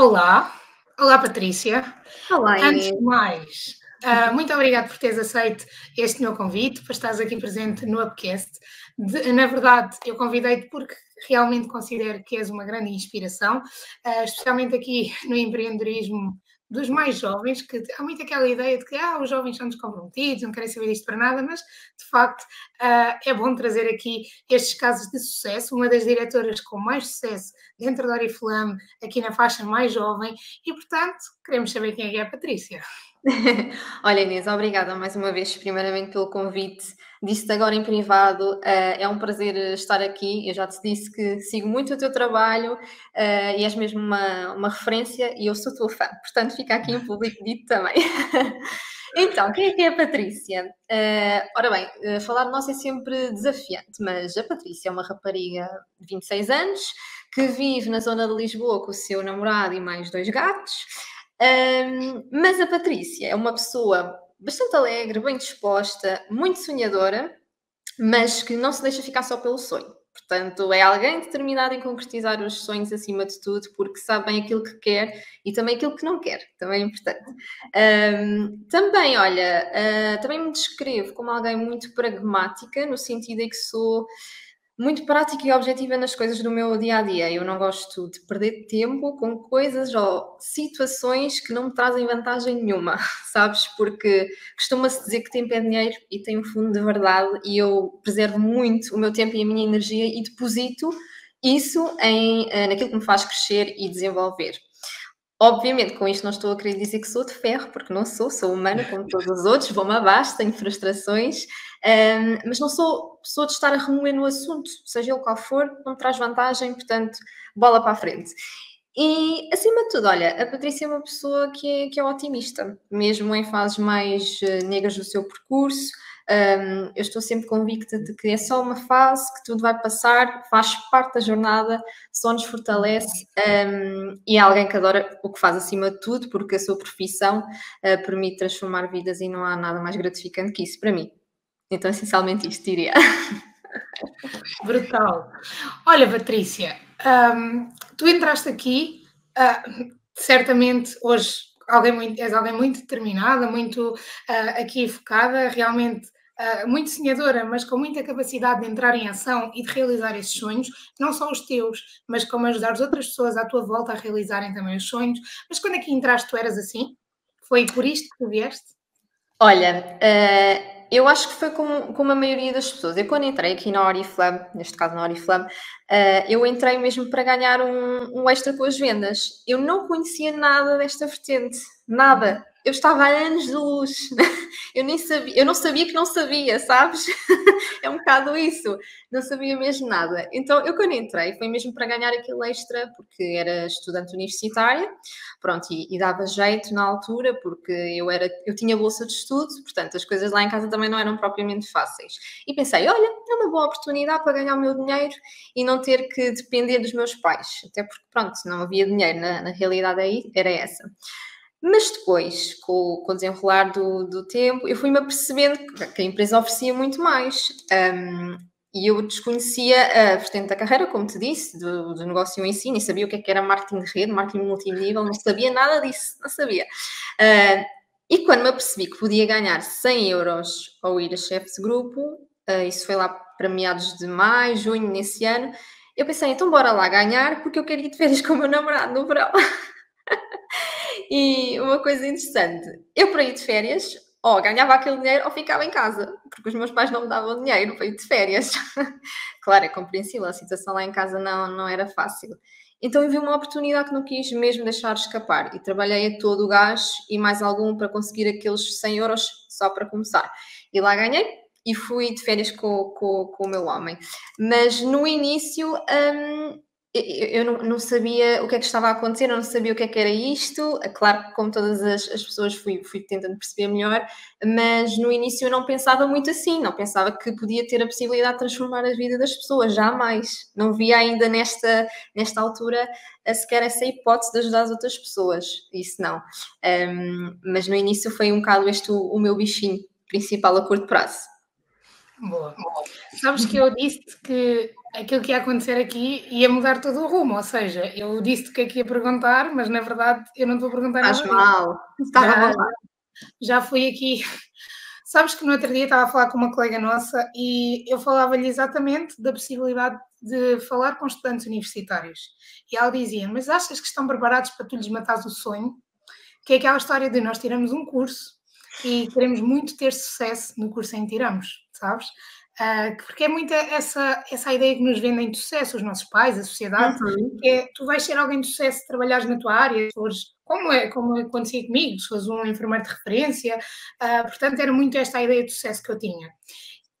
Olá, olá Patrícia. Olá, Antes de mais, uh, muito obrigada por teres aceito este meu convite, para estares aqui presente no Upcast. De, na verdade, eu convidei-te porque realmente considero que és uma grande inspiração, uh, especialmente aqui no empreendedorismo dos mais jovens, que há muito aquela ideia de que ah, os jovens são descomprometidos, não querem saber disto para nada, mas de facto uh, é bom trazer aqui estes casos de sucesso. Uma das diretoras com mais sucesso dentro da Oriflame, aqui na faixa mais jovem, e portanto queremos saber quem é, é a Patrícia. Olha, Inês, obrigada mais uma vez, primeiramente, pelo convite. Disse-te agora em privado, uh, é um prazer estar aqui. Eu já te disse que sigo muito o teu trabalho uh, e és mesmo uma, uma referência e eu sou tua fã. Portanto, fica aqui em público dito também. então, quem é que é a Patrícia? Uh, ora bem, falar de nós é sempre desafiante, mas a Patrícia é uma rapariga de 26 anos que vive na zona de Lisboa com o seu namorado e mais dois gatos. Mas a Patrícia é uma pessoa bastante alegre, bem disposta, muito sonhadora, mas que não se deixa ficar só pelo sonho. Portanto, é alguém determinado em concretizar os sonhos acima de tudo, porque sabe bem aquilo que quer e também aquilo que não quer, também é importante. Um, também, olha, uh, também me descrevo como alguém muito pragmática, no sentido em que sou muito prática e objetiva nas coisas do meu dia a dia. Eu não gosto de perder tempo com coisas ou situações que não me trazem vantagem nenhuma, sabes? Porque costuma-se dizer que tempo é dinheiro e tem um fundo de verdade, e eu preservo muito o meu tempo e a minha energia e deposito isso em, eh, naquilo que me faz crescer e desenvolver. Obviamente, com isto não estou a querer dizer que sou de ferro, porque não sou, sou humana como todos os outros, vou-me abaixo, tenho frustrações, um, mas não sou pessoa de estar a remoer no assunto, seja ele qual for, não me traz vantagem, portanto, bola para a frente. E, acima de tudo, olha, a Patrícia é uma pessoa que é, que é otimista, mesmo em fases mais uh, negras do seu percurso, um, eu estou sempre convicta de que é só uma fase, que tudo vai passar, faz parte da jornada, só nos fortalece um, e é alguém que adora o que faz acima de tudo, porque a sua profissão uh, permite transformar vidas e não há nada mais gratificante que isso para mim. Então, essencialmente, isto diria. Brutal. Olha, Patrícia, um, tu entraste aqui, uh, certamente hoje alguém muito, és alguém muito determinada, muito uh, aqui focada, realmente uh, muito sonhadora, mas com muita capacidade de entrar em ação e de realizar esses sonhos, não só os teus, mas como ajudar as outras pessoas à tua volta a realizarem também os sonhos. Mas quando aqui entraste, tu eras assim? Foi por isto que tu vieste? Olha, uh, eu acho que foi como, como a maioria das pessoas. Eu, quando entrei aqui na Oriflame, neste caso na Oriflame, uh, eu entrei mesmo para ganhar um, um extra com as vendas. Eu não conhecia nada desta vertente, nada eu estava a anos de luz, eu nem sabia, eu não sabia que não sabia, sabes? é um bocado isso, não sabia mesmo nada. Então, eu quando entrei, foi mesmo para ganhar aquele extra, porque era estudante universitária, pronto, e, e dava jeito na altura, porque eu era, eu tinha bolsa de estudo, portanto, as coisas lá em casa também não eram propriamente fáceis. E pensei, olha, é uma boa oportunidade para ganhar o meu dinheiro e não ter que depender dos meus pais, até porque, pronto, não havia dinheiro, na, na realidade aí era essa. Mas depois, com, com o desenrolar do, do tempo, eu fui-me apercebendo que a empresa oferecia muito mais. Um, e eu desconhecia a vertente da carreira, como te disse, do, do negócio em si, nem sabia o que, é que era marketing de rede, marketing multinível, não sabia nada disso, não sabia. Uh, e quando me apercebi que podia ganhar 100 euros ao ir a chefe de grupo, uh, isso foi lá para meados de maio, junho, nesse ano, eu pensei, então bora lá ganhar, porque eu quero ir de férias com o meu namorado no verão. E uma coisa interessante, eu para ir de férias, ou ganhava aquele dinheiro ou ficava em casa, porque os meus pais não me davam dinheiro para ir de férias. claro, é compreensível, a situação lá em casa não, não era fácil. Então eu vi uma oportunidade que não quis mesmo deixar escapar e trabalhei a todo o gás e mais algum para conseguir aqueles 100 euros só para começar. E lá ganhei e fui de férias com, com, com o meu homem. Mas no início hum, eu não, sabia o que é que estava a acontecer, eu não sabia o que é que era isto. Claro que, como todas as, as, pessoas, fui, fui tentando perceber melhor, mas no início eu não pensava muito assim, não pensava que podia ter a possibilidade de transformar a vida das pessoas, jamais. Não via ainda nesta, nesta altura sequer essa hipótese de ajudar as outras pessoas, isso não. Um, mas no início foi um bocado este o, o meu bichinho principal a curto prazo. Boa. Sabes que eu disse que aquilo que ia acontecer aqui ia mudar todo o rumo, ou seja, eu disse que aqui ia perguntar, mas na verdade eu não estou a perguntar Faz nada. mal. Já, já fui aqui. Sabes que no outro dia estava a falar com uma colega nossa e eu falava-lhe exatamente da possibilidade de falar com estudantes universitários. E ela dizia: Mas achas que estão preparados para tu lhes matares o sonho? Que é aquela história de nós tiramos um curso e queremos muito ter sucesso no curso em que tiramos, sabes? Uh, porque é muita essa, essa ideia que nos vendem de sucesso, os nossos pais, a sociedade, uhum. que é tu vais ser alguém de sucesso se trabalhares na tua área, fores, como, é, como acontecia comigo, se fores um enfermeiro de referência, uh, portanto era muito esta a ideia de sucesso que eu tinha.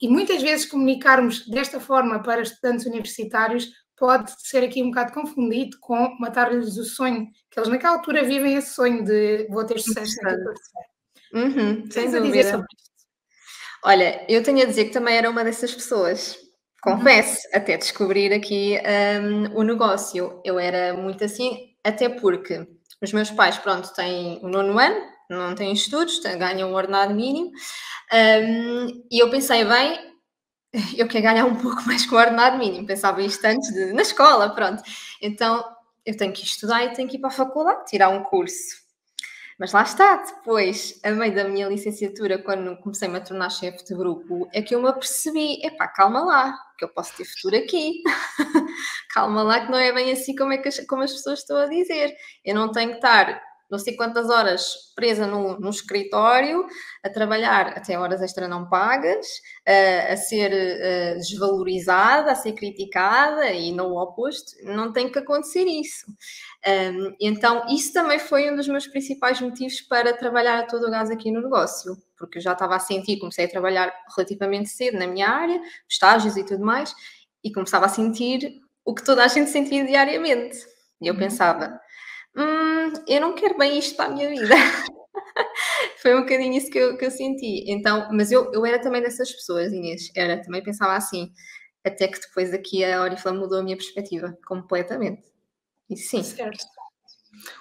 E muitas vezes comunicarmos desta forma para estudantes universitários pode ser aqui um bocado confundido com matar-lhes o sonho, que eles naquela altura vivem esse sonho de vou ter sucesso naquilo que uhum, Sem dúvida. Olha, eu tenho a dizer que também era uma dessas pessoas. Confesso, uhum. até descobrir aqui um, o negócio. Eu era muito assim, até porque os meus pais, pronto, têm o nono ano, não têm estudos, ganham um ordenado mínimo. Um, e eu pensei, bem, eu quero ganhar um pouco mais que o ordenado mínimo. Pensava isto antes de, na escola, pronto. Então, eu tenho que estudar e tenho que ir para a faculdade, tirar um curso. Mas lá está, depois, a meio da minha licenciatura, quando comecei-me a tornar chefe de grupo, é que eu me apercebi, epá, calma lá, que eu posso ter futuro aqui. calma lá, que não é bem assim como, é que as, como as pessoas estão a dizer. Eu não tenho que estar não sei quantas horas presa no, no escritório, a trabalhar até horas extra não pagas, a, a ser a desvalorizada, a ser criticada e não o oposto, não tem que acontecer isso. Um, então, isso também foi um dos meus principais motivos para trabalhar a todo o gás aqui no negócio, porque eu já estava a sentir, comecei a trabalhar relativamente cedo na minha área, estágios e tudo mais, e começava a sentir o que toda a gente sentia diariamente. E eu uhum. pensava, hum, eu não quero bem isto para a minha vida. Foi um bocadinho isso que eu, que eu senti. Então, mas eu, eu era também dessas pessoas, Inês. Era, também pensava assim. Até que depois aqui a Oriflame mudou a minha perspectiva completamente. E sim. Certo.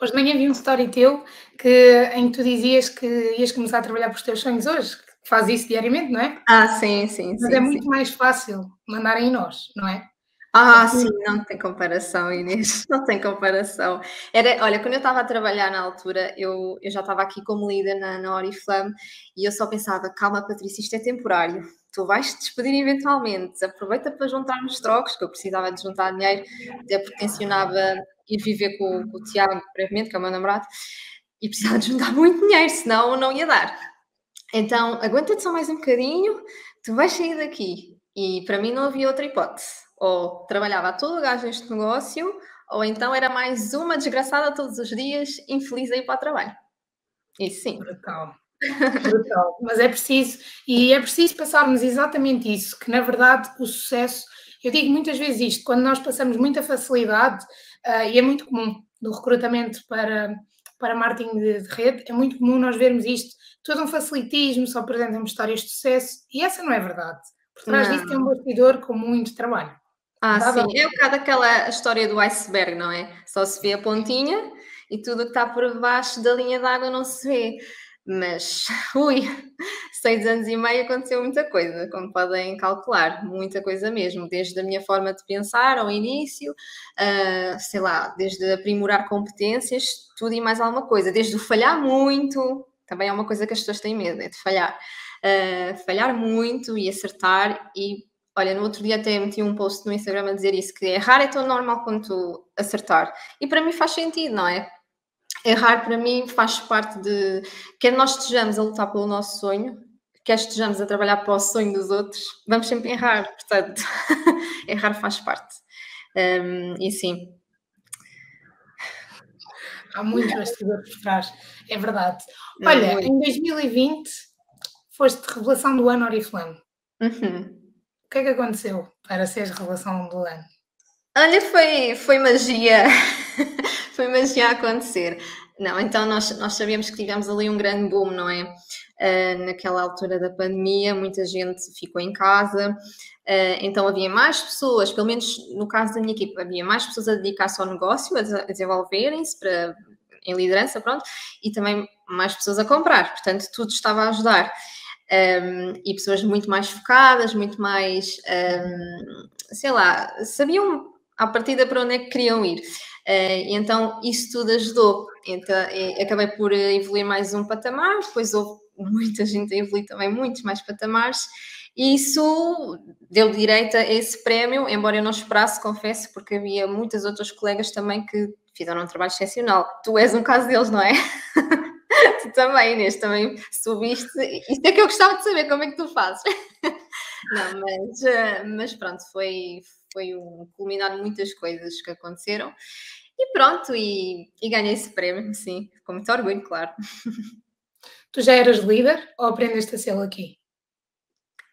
Hoje de manhã vi um story teu que, em que tu dizias que ias começar a trabalhar para os teus sonhos hoje, que faz isso diariamente, não é? Ah, sim, sim. Mas sim, é muito mais fácil mandarem em nós, não é? Ah, sim, não tem comparação, Inês, não tem comparação. Era, olha, quando eu estava a trabalhar na altura, eu, eu já estava aqui como líder na, na Oriflame e eu só pensava, calma Patrícia, isto é temporário, tu vais te despedir eventualmente, aproveita para juntar nos trocos, que eu precisava de juntar dinheiro, até porque tencionava ir viver com, com o Tiago brevemente, que é o meu namorado, e precisava de juntar muito dinheiro, senão não ia dar. Então, aguenta-te só mais um bocadinho, tu vais sair daqui. E para mim não havia outra hipótese ou trabalhava todo o gás neste negócio, ou então era mais uma desgraçada todos os dias, infeliz a ir para o trabalho. Isso sim. Brutal. Brutal. Mas é preciso, e é preciso passarmos exatamente isso, que na verdade o sucesso, eu digo muitas vezes isto, quando nós passamos muita facilidade, uh, e é muito comum no recrutamento para, para marketing de, de, rede, é muito comum nós vermos isto, todo um facilitismo, só apresentamos histórias de sucesso, e essa não é verdade. Por trás não. disso tem um bastidor com muito trabalho. Ah, tá sim. Bom. É um bocado aquela história do iceberg, não é? Só se vê a pontinha e tudo que está por baixo da linha d'água não se vê. Mas, ui, seis anos e meio aconteceu muita coisa, como podem calcular, muita coisa mesmo, desde a minha forma de pensar ao início, uh, sei lá, desde aprimorar competências, tudo e mais alguma coisa, desde o falhar muito, também é uma coisa que as pessoas têm medo, é de falhar, uh, falhar muito e acertar e Olha, no outro dia até meti um post no Instagram a dizer isso, que errar é tão normal quanto acertar. E para mim faz sentido, não é? Errar para mim faz parte de. Quer nós estejamos a lutar pelo nosso sonho, quer estejamos a trabalhar para o sonho dos outros, vamos sempre errar. Portanto, errar faz parte. Um, e sim. Há muito bastidor por trás, é verdade. Olha, em 2020 foste revelação do ano Oriflame. Uhum. O que é que aconteceu para seres revelação do ano? Olha, foi, foi magia. foi magia a acontecer. Não, então nós, nós sabíamos que tivemos ali um grande boom, não é? Uh, naquela altura da pandemia, muita gente ficou em casa, uh, então havia mais pessoas, pelo menos no caso da minha equipe, havia mais pessoas a dedicar-se ao negócio, a, a desenvolverem-se para, em liderança, pronto, e também mais pessoas a comprar, portanto tudo estava a ajudar. Um, e pessoas muito mais focadas, muito mais, um, sei lá, sabiam à partida para onde é que queriam ir. Uh, então, isso tudo ajudou. Então, acabei por evoluir mais um patamar, depois houve muita gente a evoluir também muitos mais patamares, e isso deu direito a esse prémio, embora eu não esperasse, confesso, porque havia muitas outras colegas também que fizeram um trabalho excepcional. Tu és um caso deles, não é? tu também, Inês, também subiste. Isto é que eu gostava de saber como é que tu fazes. não, mas, eh, mas pronto, foi, foi um culminar de muitas coisas que aconteceram. E pronto, e, e ganhei esse prémio, sim, com muito orgulho, claro. Tu já eras líder ou aprendeste a ser aqui?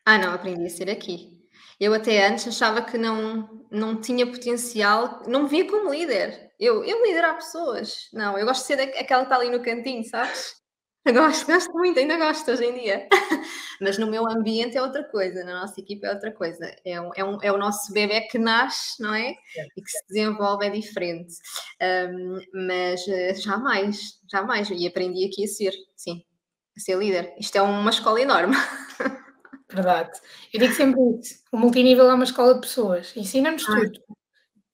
Ah, não, aprendi a ser aqui. Eu até antes achava que não, não tinha potencial, não me via como líder. Eu, eu liderar pessoas. Não, eu gosto de ser aquela que está ali no cantinho, sabes? Eu gosto, gosto muito, ainda gosto hoje em dia. Mas no meu ambiente é outra coisa, na nossa equipa é outra coisa. É, um, é, um, é o nosso bebê que nasce, não é? E que se desenvolve é diferente. Um, mas eh, jamais, jamais. E aprendi aqui a ser, sim, a ser líder. Isto é uma escola enorme. Verdade. Eu digo sempre isso. O multinível é uma escola de pessoas. Ensina-nos ah. tudo.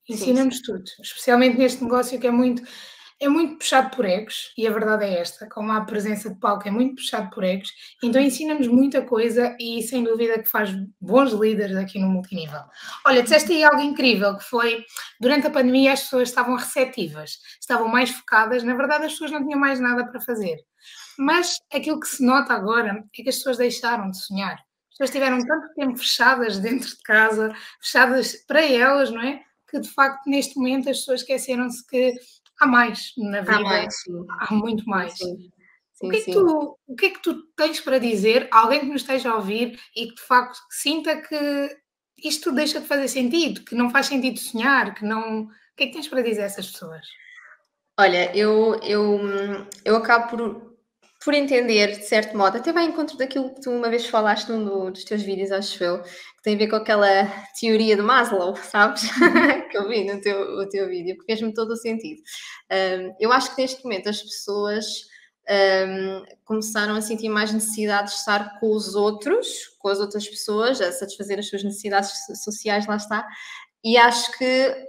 Ensina-nos tudo. Especialmente neste negócio que é muito é muito puxado por egos, e a verdade é esta, como a presença de palco é muito puxado por egos, então ensina-nos muita coisa e sem dúvida que faz bons líderes aqui no multinível. Olha, disseste aí algo incrível, que foi, durante a pandemia as pessoas estavam receptivas, estavam mais focadas, na verdade as pessoas não tinham mais nada para fazer. Mas aquilo que se nota agora é que as pessoas deixaram de sonhar. As pessoas tiveram tanto tempo fechadas dentro de casa, fechadas para elas, não é? Que de facto neste momento as pessoas esqueceram-se que há mais na vida. Há mais, sim. Há muito mais. Sim. Sim, o, que é que tu, o que é que tu tens para dizer a alguém que nos esteja a ouvir e que de facto sinta que isto deixa de fazer sentido, que não faz sentido sonhar, que não. O que é que tens para dizer a essas pessoas? Olha, eu, eu, eu acabo por, por entender, de certo modo, até vai em encontro daquilo que tu uma vez falaste num dos teus vídeos, acho eu, que tem a ver com aquela teoria de Maslow, sabes? que eu vi no teu, o teu vídeo, que fez-me todo o sentido. Um, eu acho que neste momento as pessoas um, começaram a sentir mais necessidade de estar com os outros, com as outras pessoas, a satisfazer as suas necessidades sociais, lá está, e acho que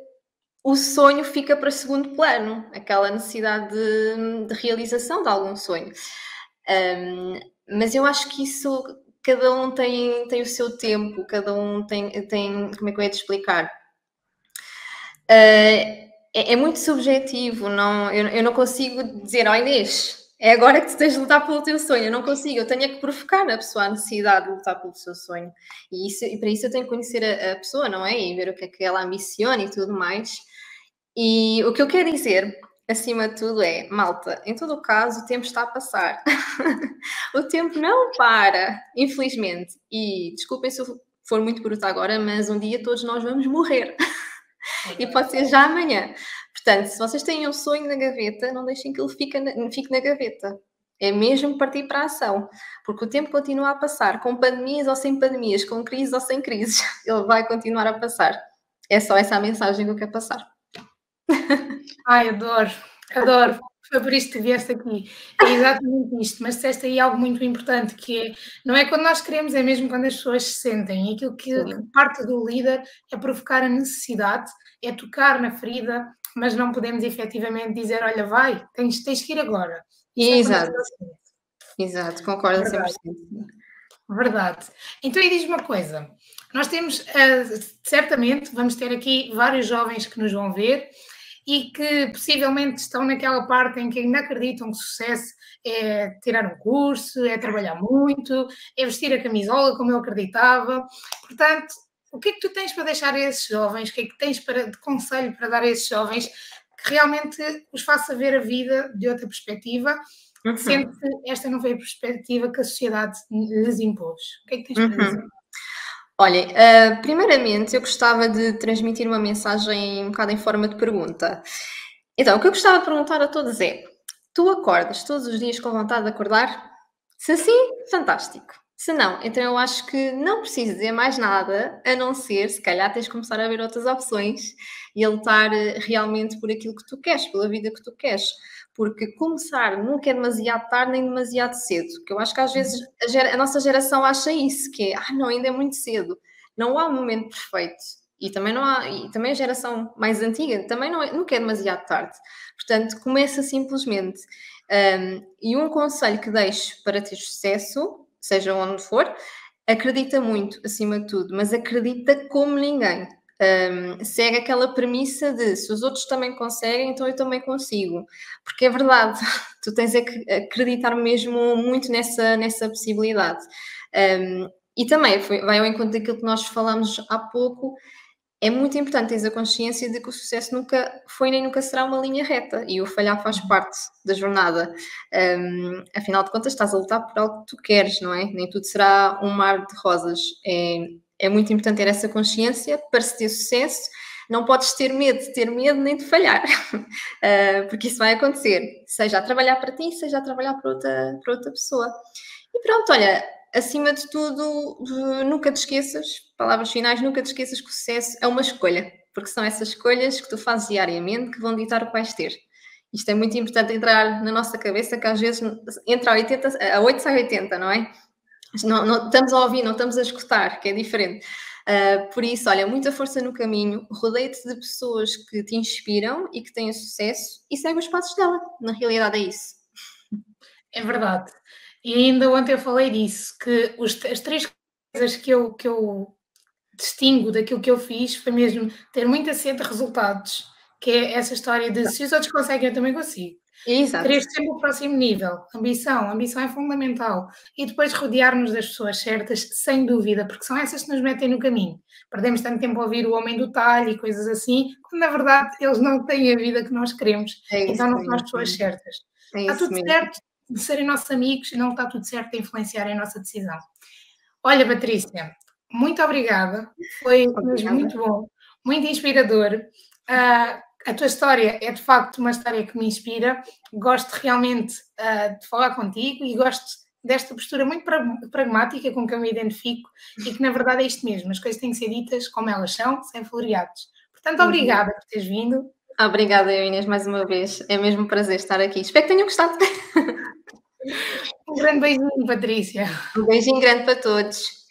o sonho fica para segundo plano, aquela necessidade de, de realização de algum sonho. Um, mas eu acho que isso cada um tem, tem o seu tempo, cada um tem, tem como é que eu ia te explicar? Uh, é, é, muito subjetivo, não, eu, eu não consigo dizer, ó oh Inês, é agora que tu tens de lutar pelo teu sonho. Eu não consigo, eu tenho é que provocar na pessoa a necessidade de lutar pelo seu sonho. E, isso, e para isso eu tenho que conhecer a, a, pessoa, não é? E ver o que é que ela ambiciona e tudo mais. E o que eu quero dizer, acima de tudo, é: malta, em todo o caso, o tempo está a passar. o tempo não para, infelizmente. E desculpem se eu for muito bruta agora, mas um dia todos nós vamos morrer. e pode ser já amanhã. Portanto, se vocês têm um sonho na gaveta, não deixem que ele fique na, fique na gaveta. É mesmo partir para a ação, porque o tempo continua a passar, com pandemias ou sem pandemias, com crises ou sem crises, ele vai continuar a passar. É só essa a mensagem que eu quero passar. Ai, adoro, adoro. Foi por isto que vieste aqui. É exatamente isto, mas disseste aí algo muito importante, que é, não é quando nós queremos, é mesmo quando as pessoas se sentem. E aquilo que, que parte do líder é provocar a necessidade, é tocar na ferida, mas não podemos efetivamente dizer, olha, vai, tens, tens que ir agora. É Exato. Exato, concordo Verdade. 100%. Verdade. Então, e diz uma coisa, nós temos, uh, certamente, vamos ter aqui vários jovens que nos vão ver e que possivelmente estão naquela parte em que ainda acreditam que sucesso é tirar um curso, é trabalhar muito, é vestir a camisola como eu acreditava. Portanto, o que é que tu tens para deixar a esses jovens? O que é que tens para, de conselho para dar a esses jovens que realmente os faça ver a vida de outra perspectiva, uhum. sendo que esta não foi a perspectiva que a sociedade lhes impôs? O que é que tens para uhum. dizer? Olhem, uh, primeiramente eu gostava de transmitir uma mensagem um bocado em forma de pergunta. Então, o que eu gostava de perguntar a todos é: tu acordas todos os dias com vontade de acordar? Se sim, fantástico. Se não, então eu acho que não preciso dizer mais nada, a não ser, se calhar, tens de começar a ver outras opções e a lutar eh, realmente por aquilo que tu queres, pela vida que tu queres. Porque começar nunca é demasiado tarde nem demasiado cedo. Que eu acho que às vezes a, gera, a nossa geração acha isso, que é, ah, não, ainda é muito cedo. Não há um momento perfeito. E também não há, e também a geração mais antiga também não é, nunca é demasiado tarde. Portanto, começa simplesmente. Um, e um conselho que deixo para ter sucesso seja onde for, acredita muito, acima de tudo, mas acredita como ninguém. Um, segue aquela premissa de se os outros também conseguem, então eu também consigo. Porque é verdade, tu tens que acreditar mesmo muito nessa, nessa possibilidade. Um, e também foi, vai ao encontro daquilo que nós falamos há pouco, é muito importante teres a consciência de que o sucesso nunca foi nem nunca será uma linha reta e o falhar faz uhum. parte da jornada. Um, afinal de contas, estás a lutar por algo que tu queres, não é? Nem tudo será um mar de rosas. É, é muito importante ter essa consciência para se ter sucesso. Não podes ter medo de ter medo nem de falhar, uh, porque isso vai acontecer, seja a trabalhar para ti, seja a trabalhar para outra, para outra pessoa. E pronto, olha, acima de tudo, nunca te esqueças, palavras finais, nunca te esqueças que o sucesso é uma escolha, porque são essas escolhas que tu fazes diariamente que vão ditar o que vais ter. Isto é muito importante entrar na nossa cabeça, que às vezes entra a, 80, a 8 sai 80, não é? Não, não, estamos a ouvir, não estamos a escutar, que é diferente. Uh, por isso, olha, muita força no caminho, rodeia-te de pessoas que te inspiram e que têm sucesso e segue os passos dela. Na realidade é isso. É verdade. E ainda ontem eu falei disso, que os, as três coisas que eu, que eu distingo daquilo que eu fiz foi mesmo ter muita sede de resultados, que é essa história de se os outros conseguem, eu também consigo. Exato. Querer sempre o próximo nível, ambição, ambição é fundamental. E depois rodear-nos das pessoas certas, sem dúvida, porque são essas que nos metem no caminho. Perdemos tanto tempo a ouvir o homem do talho e coisas assim, quando na verdade eles não têm a vida que nós queremos. É então não são as pessoas certas. É Está tudo mesmo. certo, de serem nossos amigos e não está tudo certo a influenciar a nossa decisão. Olha, Patrícia, muito obrigada, foi obrigada. muito bom, muito inspirador. Uh, a tua história é de facto uma história que me inspira. Gosto realmente uh, de falar contigo e gosto desta postura muito pragmática com que eu me identifico e que na verdade é isto mesmo: as coisas têm que ser ditas como elas são, sem floreados. Portanto, uhum. obrigada por teres vindo. Obrigada, Inês, mais uma vez. É mesmo um prazer estar aqui. Espero que tenham gostado. Um grande beijinho, Patrícia. Um beijinho grande para todos.